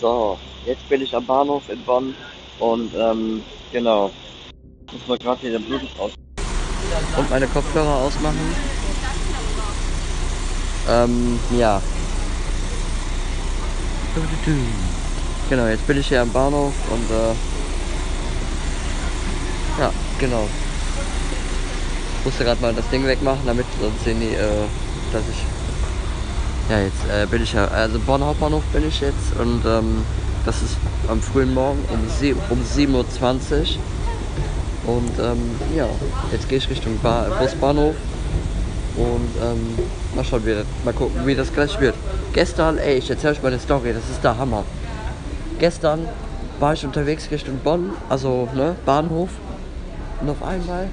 So, jetzt bin ich am Bahnhof in Bonn und ähm, genau. Muss mal gerade hier den Bluetooth aus. Und meine Kopfhörer ausmachen. Ähm, ja. Genau, jetzt bin ich hier am Bahnhof und äh, ja, genau. Ich musste gerade mal das Ding wegmachen, damit sonst sehen die, äh, dass ich ja, jetzt äh, bin ich ja, also Bonn Hauptbahnhof bin ich jetzt und ähm, das ist am frühen Morgen um, sie, um 7.20 Uhr. Und ähm, ja, jetzt gehe ich Richtung ba Busbahnhof und ähm, mal schauen, wie mal gucken, wie das gleich wird. Gestern, ey, ich erzähle euch mal eine Story, das ist der Hammer. Gestern war ich unterwegs Richtung Bonn, also ne, Bahnhof und auf einmal,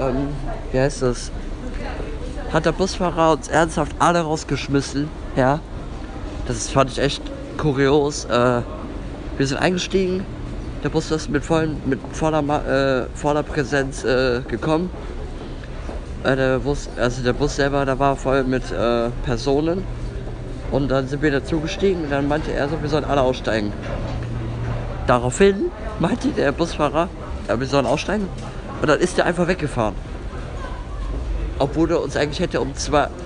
ähm, wie heißt das, hat der Busfahrer uns ernsthaft alle rausgeschmissen. Ja, das fand ich echt kurios. Äh, wir sind eingestiegen. Der Bus ist mit, vollen, mit voller, äh, voller Präsenz äh, gekommen. Äh, der Bus, also der Bus selber, da war voll mit äh, Personen. Und dann sind wir dazugestiegen und dann meinte er so, wir sollen alle aussteigen. Daraufhin meinte der Busfahrer, ja, wir sollen aussteigen. Und dann ist er einfach weggefahren obwohl er uns eigentlich hätte um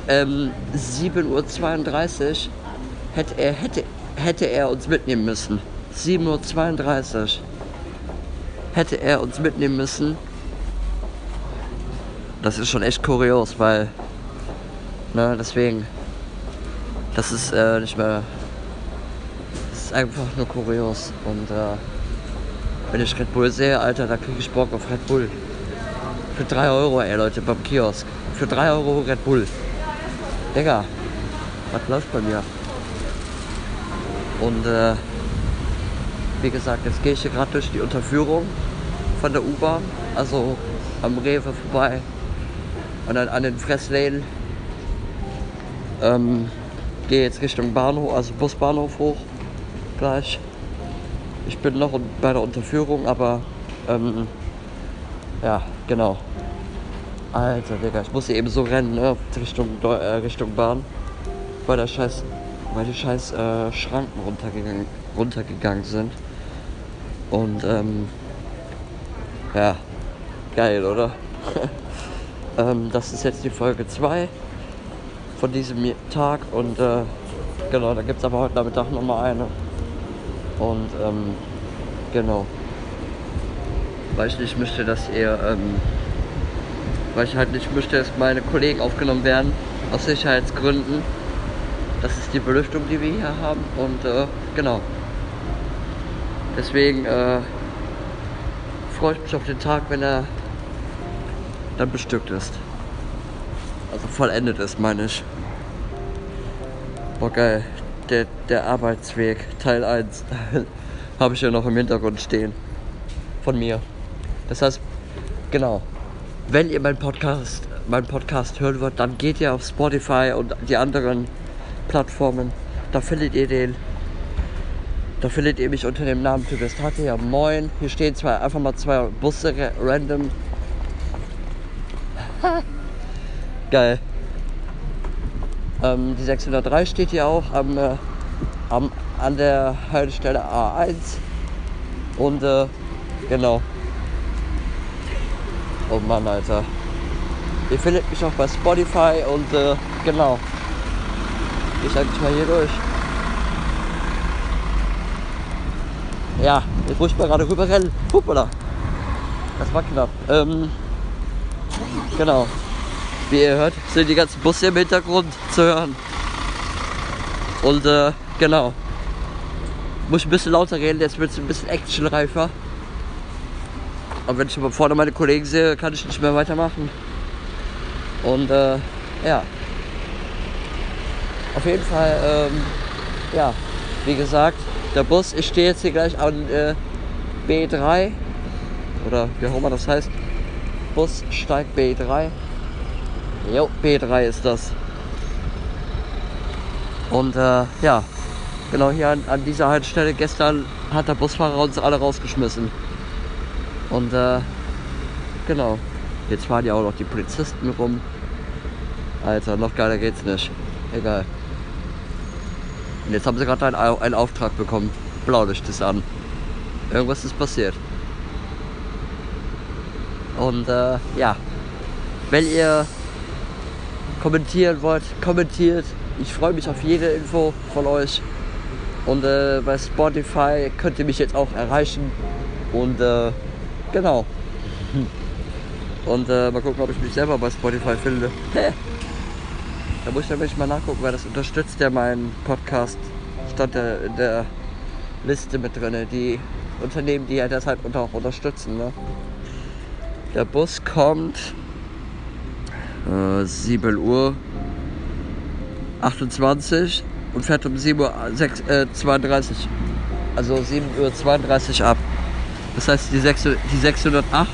ähm, 7.32 Uhr hätte er, hätte, hätte er uns mitnehmen müssen. 7.32 Uhr hätte er uns mitnehmen müssen. Das ist schon echt kurios, weil, ne, deswegen, das ist äh, nicht mehr, das ist einfach nur kurios. Und äh, wenn ich Red Bull sehe, Alter, da kriege ich Bock auf Red Bull. Für 3 Euro, ey Leute, beim Kiosk. Für 3 Euro Red Bull. Digga, was läuft bei mir? Und äh, wie gesagt, jetzt gehe ich hier gerade durch die Unterführung von der U-Bahn, also am Rewe vorbei und dann an den Fressläden. Ähm, gehe jetzt Richtung Bahnhof, also Busbahnhof hoch gleich. Ich bin noch bei der Unterführung, aber ähm, ja, genau. Alter, Digga, ich musste eben so rennen, ne, Richtung, äh, Richtung Bahn, weil der scheiß, weil die scheiß äh, Schranken runtergegangen, runtergegangen sind. Und ähm, ja, geil, oder? ähm, das ist jetzt die Folge 2 von diesem Tag und äh, genau, da gibt es aber heute Nachmittag nochmal eine. Und ähm, genau. Weil ich nicht möchte, dass ihr ähm, weil ich halt nicht möchte, dass meine Kollegen aufgenommen werden, aus Sicherheitsgründen. Das ist die Belüftung, die wir hier haben und äh, genau. Deswegen äh, freue ich mich auf den Tag, wenn er dann bestückt ist. Also vollendet ist, meine ich. Boah, geil. Der, der Arbeitsweg, Teil 1, habe ich ja noch im Hintergrund stehen. Von mir. Das heißt, genau, wenn ihr meinen Podcast, meinen Podcast hören wollt, dann geht ihr auf Spotify und die anderen Plattformen. Da findet ihr den. Da findet ihr mich unter dem Namen Typist Hatte. Ja, moin. Hier stehen zwei, einfach mal zwei Busse random. Geil. Ähm, die 603 steht hier auch am, äh, am, an der Haltestelle A1. Und äh, genau. Oh Mann, Alter. Ihr findet mich auch bei Spotify und äh, genau. Ich eigentlich mal hier durch. Ja, jetzt muss ich mal gerade rüber rennen. Hoppala. Das war knapp. Ähm, genau. Wie ihr hört, sind die ganzen Busse im Hintergrund zu hören. Und äh, genau. Muss ich ein bisschen lauter reden, jetzt wird es ein bisschen actionreifer. Aber wenn ich aber vorne meine Kollegen sehe, kann ich nicht mehr weitermachen. Und äh, ja. Auf jeden Fall, ähm, ja, wie gesagt, der Bus, ich stehe jetzt hier gleich an äh, B3 oder wie auch immer das heißt. Bus steigt B3. Jo, B3 ist das. Und äh, ja, genau hier an, an dieser Haltestelle gestern hat der Busfahrer uns alle rausgeschmissen. Und äh, genau, jetzt fahren ja auch noch die Polizisten rum. Alter, noch geiler geht's nicht. Egal. Und jetzt haben sie gerade einen, einen Auftrag bekommen. Blaulicht ist an. Irgendwas ist passiert. Und äh, ja, wenn ihr kommentieren wollt, kommentiert. Ich freue mich auf jede Info von euch. Und äh, bei Spotify könnt ihr mich jetzt auch erreichen. Und äh, genau. Und äh, mal gucken, ob ich mich selber bei Spotify finde. da muss ich nämlich mal nachgucken, weil das unterstützt ja meinen Podcast. Stand da in der Liste mit drin, die Unternehmen, die ja deshalb auch unterstützen. Ne? Der Bus kommt äh, 7 Uhr 28 und fährt um 7 Uhr 6, äh, 32. Also 7 Uhr 32 ab. Das heißt die, 6, die 608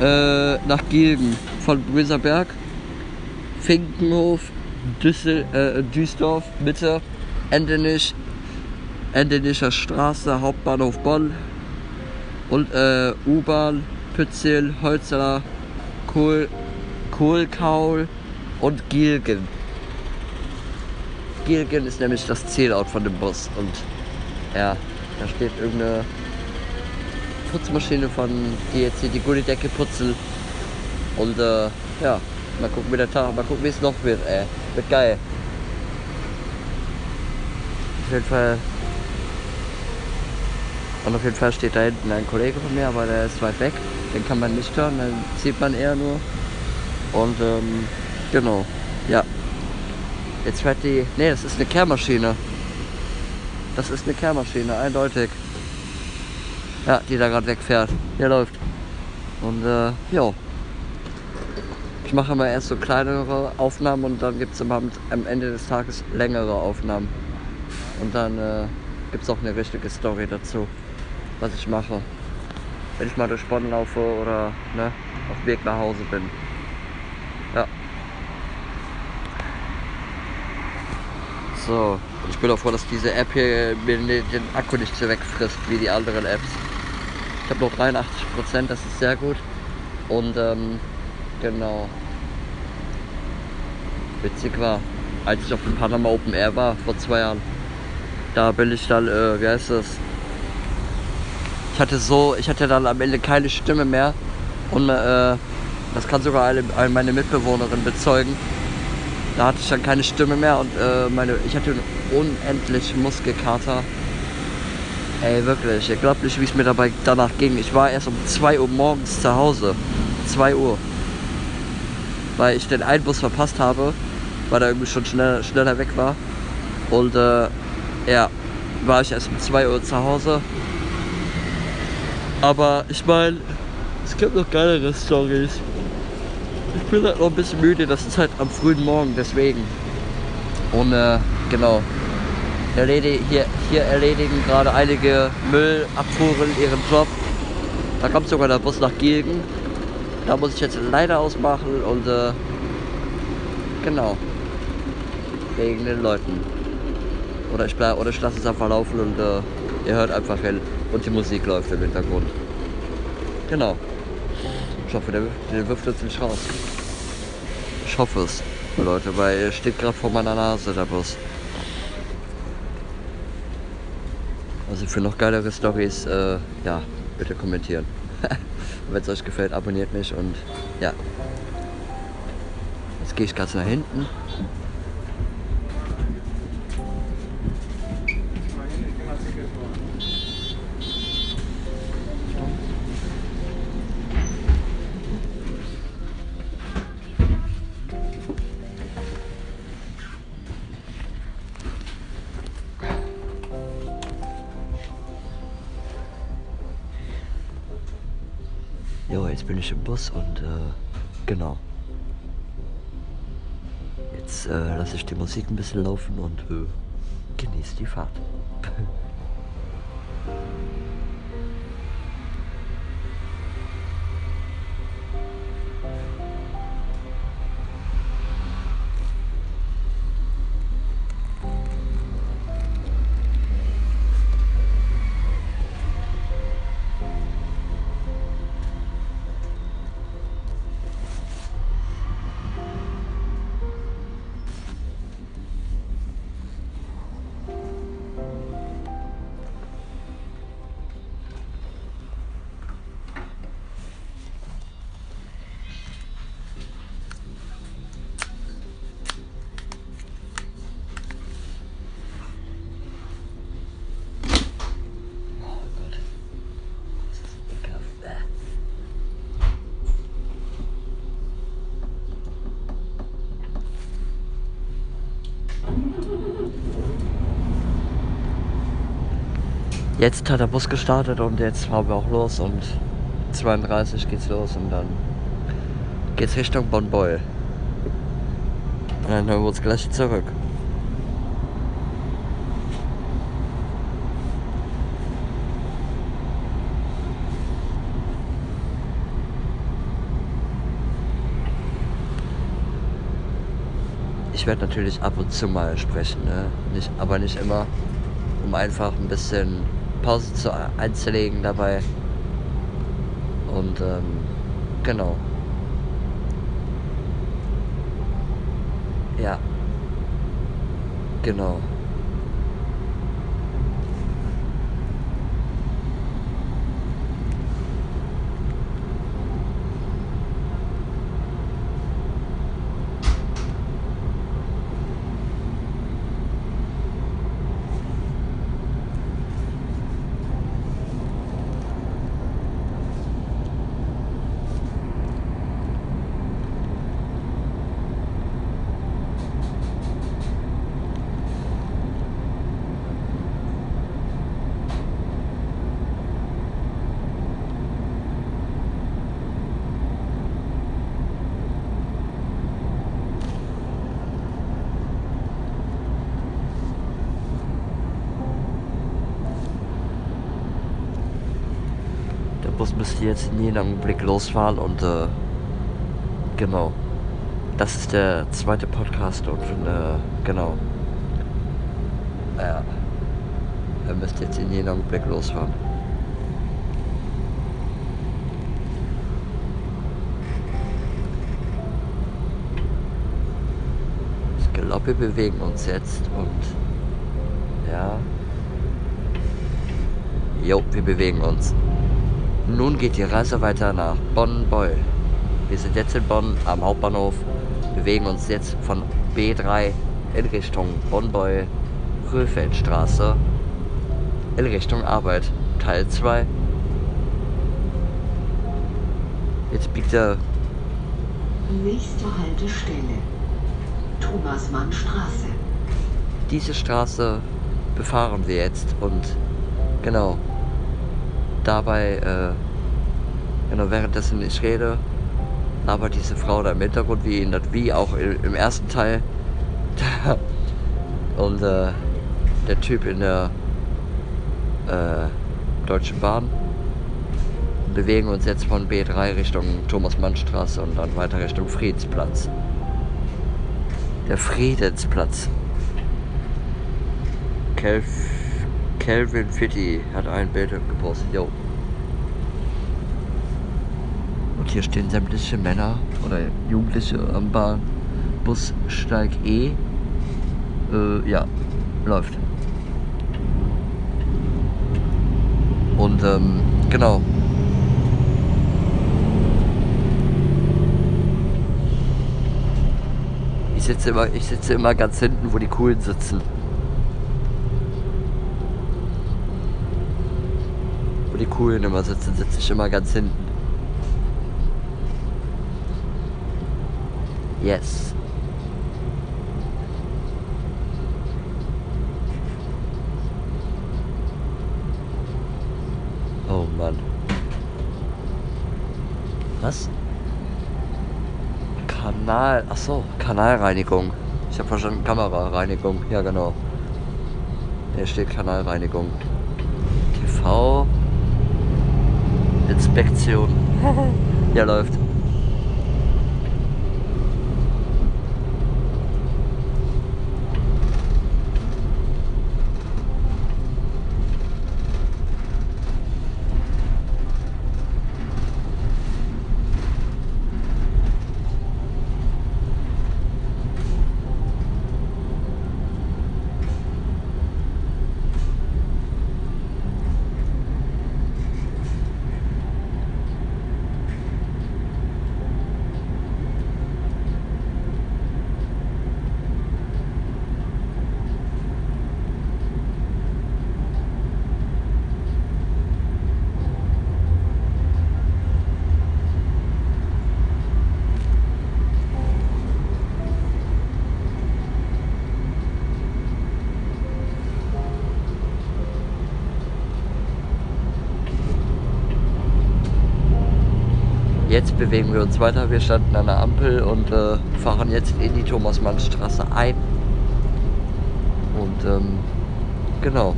äh, nach Gilgen von Brüserberg, Finkenhof, Düssel, äh, Duisdorf, Mitte, Endenich, Endenischer Straße, Hauptbahnhof Bonn und äh, U-Bahn, Pützel, Holzer, Kohl, Kohlkaul und Gilgen. Gilgen ist nämlich das Zielort von dem Bus und ja, da steht irgendeine Putzmaschine von, die jetzt hier die Gullidecke putzen und äh, ja, mal gucken wie der Tag, mal gucken wie es noch wird, ey. Wird geil. Auf jeden Fall und auf jeden Fall steht da hinten ein Kollege von mir, aber der ist weit weg. Den kann man nicht hören, den sieht man eher nur. Und ähm, genau, ja. Jetzt fährt die. Ne, das ist eine Kehrmaschine. Das ist eine Kehrmaschine, eindeutig. Ja, die da gerade wegfährt. Hier läuft. Und äh, ja. Ich mache immer erst so kleinere Aufnahmen und dann gibt es am Ende des Tages längere Aufnahmen. Und dann äh, gibt es auch eine richtige Story dazu, was ich mache. Wenn ich mal durch Bonn laufe oder ne, auf dem Weg nach Hause bin. Ja. So, ich bin auch froh, dass diese App hier mir den Akku nicht so wegfrisst wie die anderen Apps. Ich habe noch 83 Prozent, das ist sehr gut. Und ähm, genau. Witzig war, als ich auf dem Panama Open Air war vor zwei Jahren, da bin ich dann, äh, wie heißt das? Ich hatte so, ich hatte dann am Ende keine Stimme mehr und äh, das kann sogar eine, meine Mitbewohnerin bezeugen. Da hatte ich dann keine Stimme mehr und äh, meine, ich hatte einen unendlichen Muskelkater. Ey, wirklich, ihr glaubt nicht, wie es mir dabei danach ging. Ich war erst um 2 Uhr morgens zu Hause. 2 Uhr. Weil ich den einen Bus verpasst habe, weil er irgendwie schon schneller, schneller weg war. Und äh, ja, war ich erst um 2 Uhr zu Hause. Aber ich meine, es gibt noch geilere Stories. Ich bin halt noch ein bisschen müde, das ist halt am frühen Morgen, deswegen. Und äh, genau. Erledi hier, hier erledigen gerade einige Müllabfuhren ihren Job. Da kommt sogar der Bus nach Gilgen. Da muss ich jetzt leider ausmachen und äh, genau. Wegen den Leuten. Oder ich, oder ich lasse es einfach laufen und äh, ihr hört einfach hin. Und die Musik läuft im Hintergrund. Genau. Ich hoffe, der, der wirft jetzt nicht raus. Ich hoffe es, Leute, weil er steht gerade vor meiner Nase, der Bus. Also für noch geilere Stories, äh, ja, bitte kommentieren. Wenn es euch gefällt, abonniert mich und ja. Jetzt gehe ich ganz nach hinten. Jo, jetzt bin ich im Bus und äh, genau. Jetzt äh, lasse ich die Musik ein bisschen laufen und äh, genieße die Fahrt. jetzt hat der Bus gestartet und jetzt fahren wir auch los und 32 geht's los und dann geht's Richtung Bonn-Beul. Und dann hören wir uns gleich zurück. Ich werde natürlich ab und zu mal sprechen, ne? nicht, aber nicht immer, um einfach ein bisschen Pause zu, einzulegen dabei. Und ähm, genau. Ja. Genau. Der Bus müsste jetzt in jedem Augenblick losfahren und äh, genau. Das ist der zweite Podcast und äh, genau. Ja. Er müsste jetzt in jedem Augenblick losfahren. Ich glaube, wir bewegen uns jetzt und ja. Jo, wir bewegen uns. Nun geht die Reise weiter nach Bonn-Beul. Wir sind jetzt in Bonn am Hauptbahnhof, bewegen uns jetzt von B3 in Richtung Bonn-Beul, Röfeldstraße, in Richtung Arbeit, Teil 2. Jetzt biegt er Nächste Haltestelle. Thomas-Mann-Straße. diese Straße befahren wir jetzt und genau dabei äh, genau währenddessen ich rede aber diese Frau da im Hintergrund wie in wie auch im ersten Teil und äh, der Typ in der äh, Deutschen Bahn bewegen uns jetzt von B3 Richtung Thomas-Mann-Straße und dann weiter Richtung Friedensplatz. Der Friedensplatz. Kelv Kelvin Fitti hat ein Bild gepostet. Jo. Und hier stehen sämtliche Männer oder Jugendliche am Bahnbussteig E. Äh, ja, läuft. Und ähm, genau. Ich sitze immer, ich sitze immer ganz hinten, wo die Coolen sitzen. Coolen immer sitzen, sitze ich immer ganz hinten. Yes. Oh Mann. Was? Kanal. Achso, Kanalreinigung. Ich habe verstanden, Kamerareinigung. Ja, genau. Hier steht Kanalreinigung. TV. Inspektion. ja, läuft. Bewegen wir uns weiter. Wir standen an der Ampel und äh, fahren jetzt in die Thomas-Mann-Straße ein. Und ähm, genau.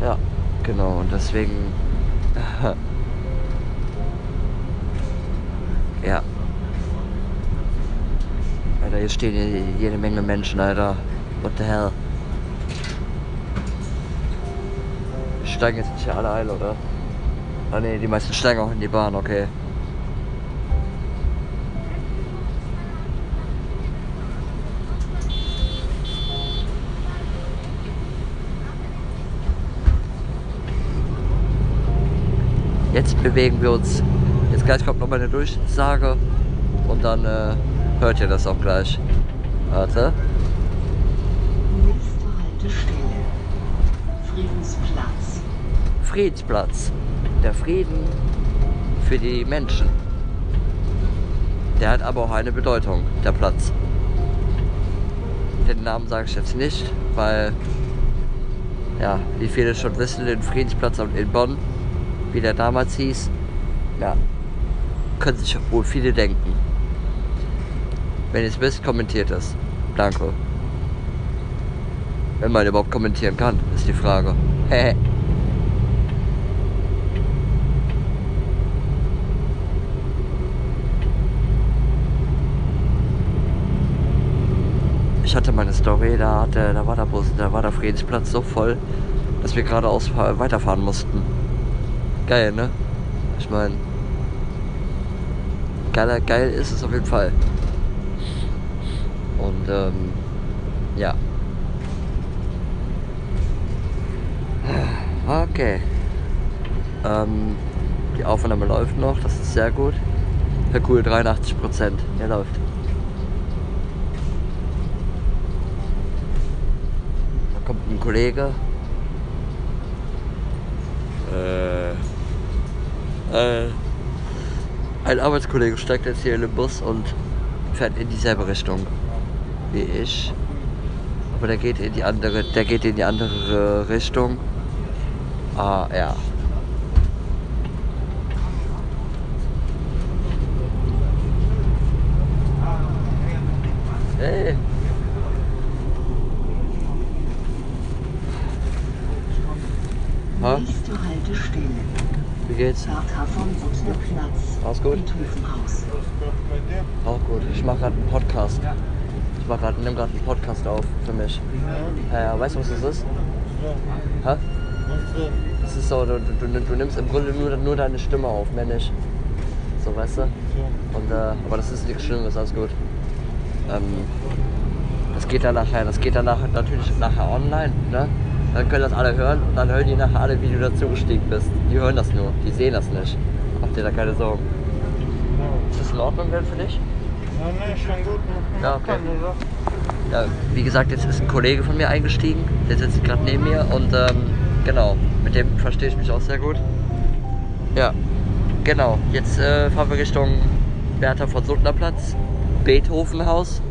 Ja, genau. Und deswegen. ja. Alter, hier stehen jede, Menge Menschen, Alter. What the hell? Steigen jetzt nicht alle ein, oder? Ah ne, die meisten steigen auch in die Bahn, okay. Jetzt bewegen wir uns. Jetzt gleich kommt nochmal eine Durchsage und dann äh, hört ihr das auch gleich. Warte. Nächste Haltestelle. Friedensplatz. Friedensplatz. Der Frieden für die Menschen. Der hat aber auch eine Bedeutung, der Platz. Den Namen sage ich jetzt nicht, weil, ja, wie viele schon wissen, den Friedensplatz in Bonn, wie der damals hieß, ja, können sich wohl viele denken. Wenn ihr es wisst, kommentiert es. Danke. Wenn man überhaupt kommentieren kann, ist die Frage. ich hatte meine Story, da, hatte, da war der Bus, da war der Friedensplatz so voll, dass wir geradeaus weiterfahren mussten. Geil, ne? Ich meine, geil, geil ist es auf jeden Fall. Und ähm, ja. Okay. Ähm, die Aufnahme läuft noch, das ist sehr gut. Ja cool, 83 Prozent, der läuft. Da kommt ein Kollege. Äh, äh, ein Arbeitskollege steigt jetzt hier in den Bus und fährt in dieselbe Richtung wie ich. Aber der geht in die andere, der geht in die andere Richtung. Ah, ja. Hey. Nächste Haltestelle. Wie geht's? Platz. Alles gut? Auch gut. Ich mache gerade einen Podcast. Ich mache gerade, nehme gerade einen Podcast auf für mich. Ja, ja, weißt du, was das ist? Hä? Das ist so, du, du, du nimmst im Grunde nur, nur deine Stimme auf, mehr nicht. So, weißt du? Und, äh, aber das ist nichts Schlimmes, alles gut. Ähm, das geht dann nachher, das geht dann nachher, natürlich nachher online, ne? Dann können das alle hören und dann hören die nachher alle, wie du dazugestiegen bist. Die hören das nur, die sehen das nicht. Mach dir da keine Sorgen. Ist das in Ordnung denn für dich? Ja, nee, schon gut. Ja, okay. Ja, wie gesagt, jetzt ist ein Kollege von mir eingestiegen. Der sitzt gerade neben mir und ähm, genau, mit dem verstehe ich mich auch sehr gut. Ja, genau. Jetzt äh, fahren wir Richtung Bertha von Suttner Platz, Beethovenhaus.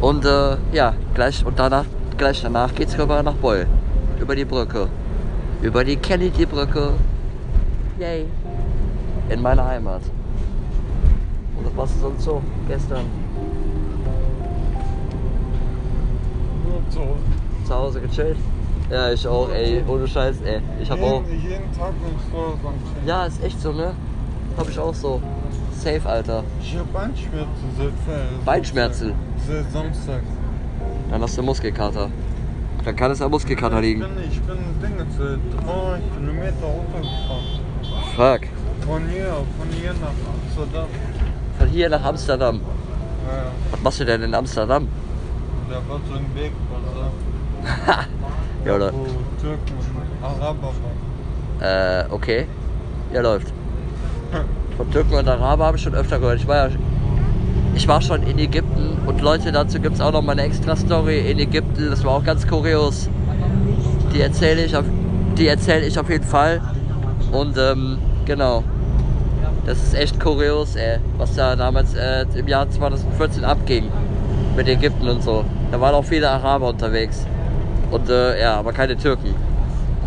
Und äh, ja, gleich und danach, gleich danach geht's rüber nach Beul. Über die Brücke. Über die Kennedy-Brücke. Yay. In meine Heimat. Und was warst du sonst so gestern? Nur zu Hause. Zu Hause gechillt? Ja, ich auch, ey. Ohne Scheiß, ey. Ich hab auch. Jeden, jeden Tag bin ich zu Hause am Chillen. Ja, ist echt so, ne? Hab ich auch so. Safe, Alter. Ich hab Beinschmerzen seit Beinschmerzen? Seit Samstag. Dann hast du Muskelkater. Dann kann es am Muskelkater Ich liegen. bin, ich bin Dinge seit drei Kilometer runtergefahren. Fuck. Von hier, von hier nach Amsterdam. Von hier nach Amsterdam. Ja, Was machst du denn in Amsterdam? da war so ein Weg, was Ja, oder? wo Türken und Araber waren. Äh, okay. Ja, läuft. Von Türken und Araber habe ich schon öfter gehört. Ich war ja. Ich war schon in Ägypten und Leute, dazu gibt es auch noch mal eine extra Story in Ägypten. Das war auch ganz kurios. Die erzähle ich auf, die erzähle ich auf jeden Fall. Und ähm, genau. Das ist echt kurios, ey, was da damals äh, im Jahr 2014 abging mit Ägypten und so. Da waren auch viele Araber unterwegs. Und äh, ja, aber keine Türken.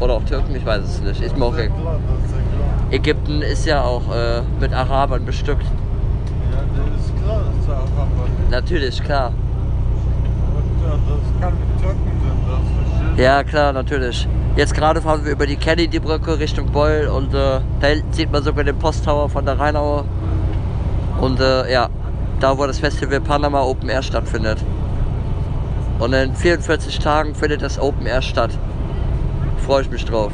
Oder auch Türken, ich weiß es nicht. Ist mir. Ägypten ist ja auch äh, mit Arabern bestückt. Sind. Natürlich, klar. Ja, das kann mit Türken sind, das. Ja, klar, natürlich. Jetzt gerade fahren wir über die Kennedy-Brücke Richtung Beul und äh, da hinten sieht man sogar den Posttower von der Rheinauer. Und äh, ja, da wo das Festival Panama Open Air stattfindet. Und in 44 Tagen findet das Open Air statt. Freue ich mich drauf.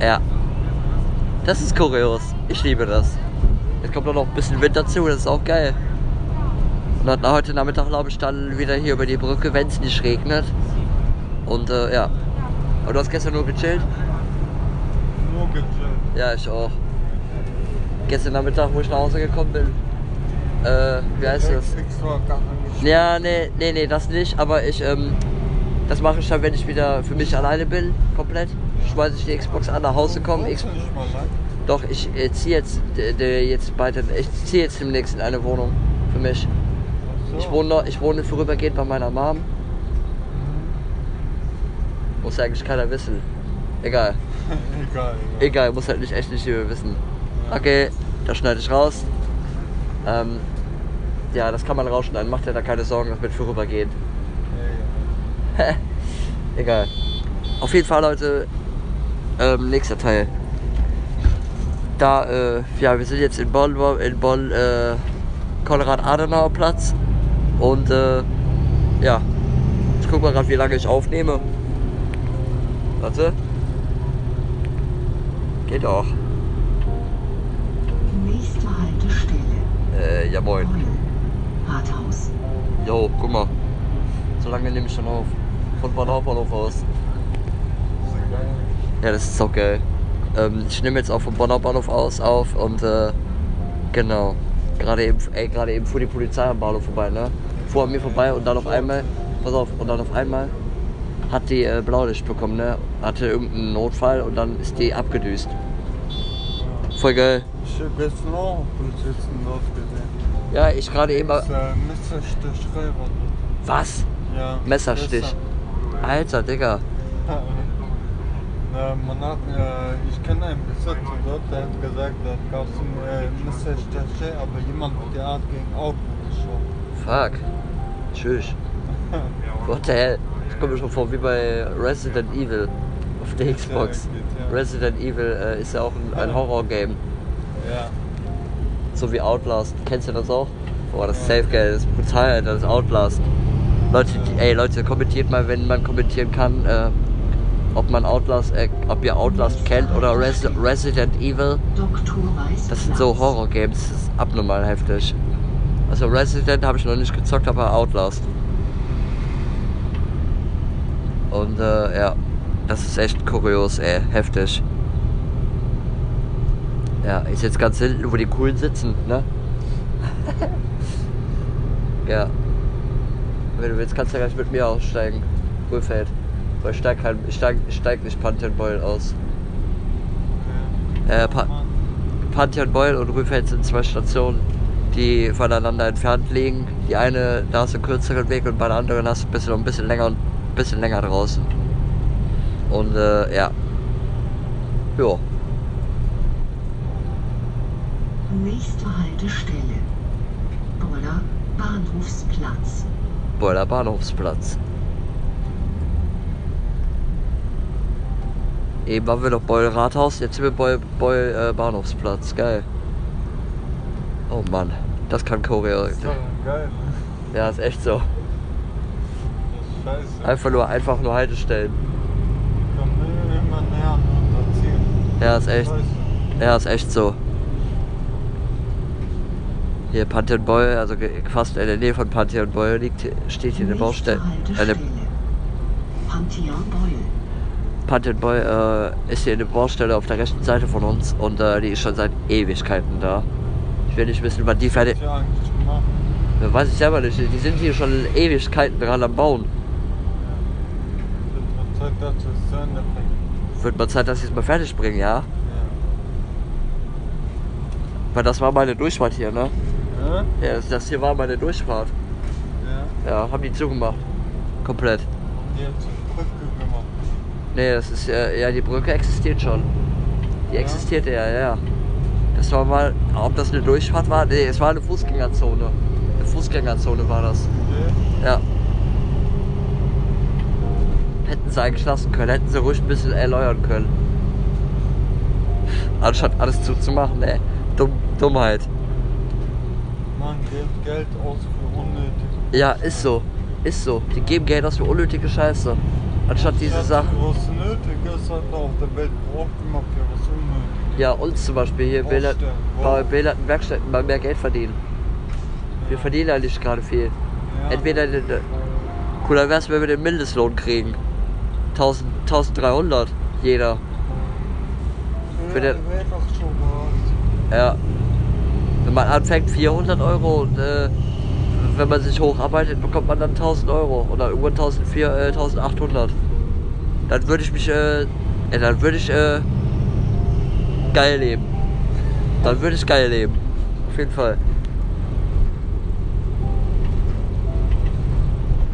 Ja. Das ist kurios. Ich liebe das. Jetzt kommt auch noch ein bisschen Wind dazu, das ist auch geil. Und dann heute Nachmittag glaube ich dann wieder hier über die Brücke, wenn es nicht regnet. Und äh, ja. Aber du hast gestern nur gechillt? Nur gechillt. Ja, ich auch. Gestern Nachmittag, wo ich nach Hause gekommen bin. Äh, wie heißt das? Ja, nee, nee, nee, das nicht. Aber ich, ähm, das mache ich dann, wenn ich wieder für mich alleine bin, komplett. Schmeiße ich die Xbox an, nach Hause komme. Wohnst Doch, ich äh, ziehe jetzt, jetzt bald, ich ziehe jetzt demnächst in eine Wohnung für mich. So. Ich wohne, noch, ich wohne vorübergehend bei meiner Mom. Muss eigentlich keiner wissen. Egal. egal, egal. Egal, muss halt nicht echt nicht jeder wissen. Okay, das schneide ich raus. Ähm, ja, das kann man rausschneiden. Macht ja da keine Sorgen, das wird vorübergehen. Ja, Egal. Auf jeden Fall, Leute, ähm, nächster Teil. Da, äh, ja, wir sind jetzt in Bonn, in Bonn, äh, Konrad-Adenauer-Platz. Und, äh, ja, ich guck mal gerade, wie lange ich aufnehme. Warte. Geht auch. Nächste Haltestelle. Äh, ja moin. Rathaus. Jo, guck mal. So lange nehme ich schon auf. Von Bonn Hauptbahnhof aus. Ja, das ist so geil. Ähm, ich nehme jetzt auch vom Bonner Bahnhof aus auf und äh, genau. Gerade eben, ey, gerade eben fuhr die Polizei am Bahnhof vorbei, ne? Fuhr an mir vorbei und dann auf einmal, pass auf, und dann auf einmal hat die äh, Blaulicht bekommen, ne? Hatte irgendeinen Notfall und dann ist die abgedüst. Voll geil. Ich habe gestern auch Polizisten dort gesehen. Ja, ich gerade eben. Das äh, Messersticherei war Was? Ja. Messerstich. gestern. Alter, Digga. Na, man hat, äh, ich kenne einen Besitzer dort, der hat gesagt, da gab es eine äh, Messersticherei, aber jemand hat die Art gegen Auto geschossen. Fuck. Tschüss. What the hell? Ich komme mir schon vor wie bei Resident Evil auf der Xbox. Resident Evil äh, ist ja auch ein, ein Horror-Game. Ja. So wie Outlast. Kennst du das auch? Boah, das ist safe geil. Das ist brutal. Das ist Outlast. Leute, die, ey Leute, kommentiert mal, wenn man kommentieren kann, äh, ob man Outlast, äh, ob ihr Outlast kennt oder Res Resident Evil. Das sind so Horror-Games, das ist abnormal heftig. Also Resident habe ich noch nicht gezockt, aber Outlast. Und äh, ja, das ist echt kurios, ey, heftig. Ja, ist jetzt ganz hinten, wo die coolen sitzen, ne? ja. Wenn du willst, kannst du ja gleich mit mir aussteigen. Ruhefeld. Weil ich steig, halt, ich steig, ich steig nicht Pantheon-Beul aus. Äh, pa Pantheon-Beul und Rüfeld sind zwei Stationen, die voneinander entfernt liegen. Die eine, da hast du einen kürzeren Weg und bei der anderen hast du ein bisschen, noch ein bisschen länger und ein bisschen länger draußen. Und äh, ja. Jo. Nächste Haltestelle. Boller Bahnhofsplatz. Boiler Bahnhofsplatz. Eben waren wir noch Beul Rathaus, jetzt sind wir Beul, Beul äh, Bahnhofsplatz. Geil. Oh Mann, das kann Choreo. Das ist doch geil. Ja, ist echt so. Das ist scheiße. Einfach nur, einfach nur Haltestellen. Komm immer näher an unser Ziel. Ja, ist echt. Scheiße. Ja, ist echt so. Hier Pantheon Beul, also fast in der Nähe von Pantheon Beul liegt, steht hier eine Baustelle. Eine. Pantheon Beul. Pantheon Beul äh, ist hier eine Baustelle auf der rechten Seite von uns und äh, die ist schon seit Ewigkeiten da. Ich will nicht wissen, wann die fertig. Ja. Ja, Weiß ich selber nicht. Die sind hier schon Ewigkeiten dran am Bauen. Wird mal Zeit, dass wir es zu Ende bringen. Wird mal Zeit, dass sie es mal fertig bringen, ja? Ja. Weil das war meine Durchfahrt hier, ne? Ja? Ja, das, das hier war meine Durchfahrt. Ja. Ja, haben die zugemacht. Komplett. Die hat zur Brücke gemacht. Nee, das ist ja, ja, die Brücke existiert schon. Die Ja? existierte ja, ja. Das war mal, ob das eine Durchfahrt war? Nee, es war eine Fußgängerzone. Eine Fußgängerzone war das. Okay. Ja. Hätten sie eigentlich lassen können, hätten sie ruhig ein bisschen erneuern können. Anstatt alles zuzumachen, ey. Dumm, Dummheit. Mann, Geld, Geld aus für unnötig. Ja, ist so. Ist so. Die geben Geld aus für unnötige Scheiße. Anstatt diese Sachen. Was nötig ist, hat auf der Welt braucht immer für was unnötig. Ja, uns zum Beispiel hier Bela- bei. Behinderten Werkstätten mal mehr Geld verdienen. Wir verdienen ja nicht gerade viel. Ja. Entweder den, cooler wär's, wenn wir den Mindestlohn kriegen. 1000, 1300 jeder. für ja, den- wäre. Ja. Wenn man anfängt 400 Euro und äh, wenn man sich hocharbeitet, bekommt man dann 1000 Euro oder irgendwann 1400, äh, 1800. Dann würde ich mich, äh, dann würde ich äh, geil leben. Dann würde ich geil leben. Auf jeden Fall.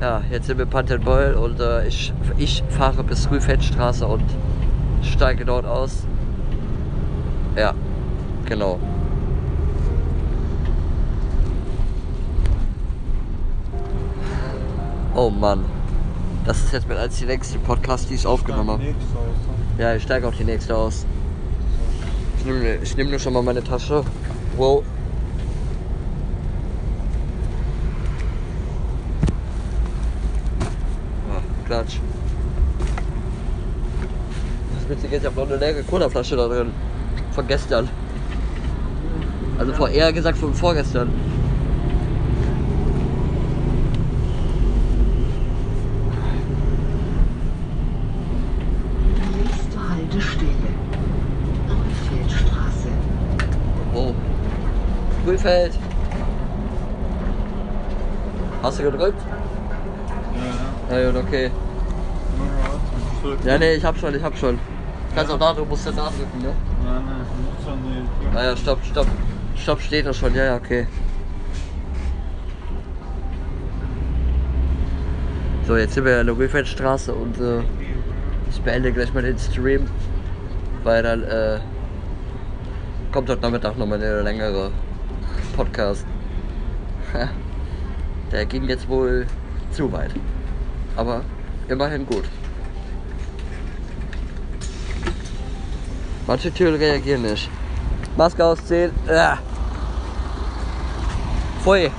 Ja, jetzt sind wir in Pantenbeul und äh, ich, ich fahre bis Rüfettstraße und steige dort aus. Ja, genau. Oh Mann. Das ist jetzt mit als die längste Podcast, die ich aufgenommen habe. Ja, ich steige auf die nächste aus. Ich nehme ich nur schon mal meine Tasche. Wow. Ah, Klatsch. Das Witzige ist, ich habe noch eine leere Colaflasche da drin. Von gestern. Also vor eher gesagt von vorgestern. Nächste Haltestelle. Rüffeldstraße. Oh. Grünfeld. Hast du gedrückt? Ja, ja. Ja, gut, okay. Ja, Ja, nee, ich hab schon, ich hab schon. Kannst auch da, du musst jetzt nachdrücken, ne? Nein, nein, muss ja nicht. Ah ja, stopp, stopp. Stopp steht da schon, ja, ja, okay. So, jetzt sind wir in der Rüfeldstraße und äh, ich beende gleich mal den Stream, weil dann äh, kommt heute Nachmittag nochmal eine längere Podcast. Der ging jetzt wohl zu weit. Aber immerhin gut. Manche Türen reagieren nicht. Maske ausziehen. Ah. Pfui.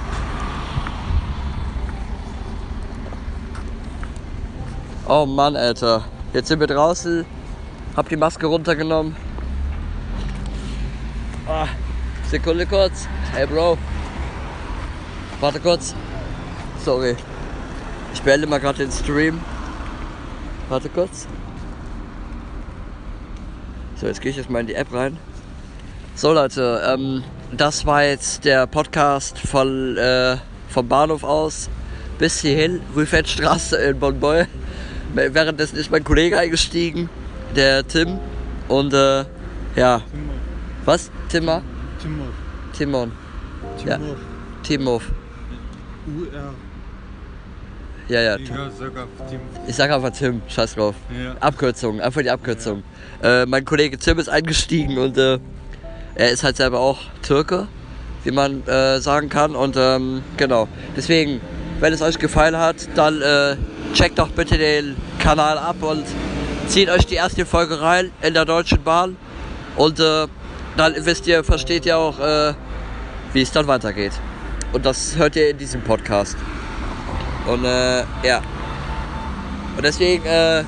Oh Mann, Alter. Jetzt sind wir draußen. Hab die Maske runtergenommen. Ah. Sekunde kurz. Hey Bro. Warte kurz. Sorry. Ich beende mal gerade den Stream. Warte kurz. So, jetzt gehe ich jetzt mal in die App rein. So Leute, ähm, das war jetzt der Podcast von, äh, vom Bahnhof aus bis hierhin, Rüfettstraße in Bonn-Beul. Währenddessen ist mein Kollege eingestiegen, der Tim. Und äh, ja, was? Timmer? Timur. Timon. Ja. Timur. Timov. UR. Ja, ja. Ich Timur. Ich sag einfach Tim, scheiß drauf. Ja. Abkürzung, einfach die Abkürzung. Äh, mein Kollege Tim ist eingestiegen und äh, er ist halt selber auch Türke, wie man äh, sagen kann. Und ähm, genau, deswegen, wenn es euch gefallen hat, dann äh, checkt doch bitte den Kanal ab und zieht euch die erste Folge rein in der Deutschen Bahn. Und äh, dann wisst ihr, versteht ihr auch, äh, wie es dann weitergeht. Und das hört ihr in diesem Podcast. Und äh, ja. Und deswegen, äh,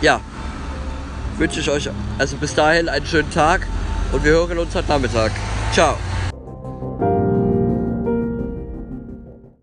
ja, wünsche ich euch also bis dahin einen schönen Tag und wir hören uns heute Nachmittag. Ciao.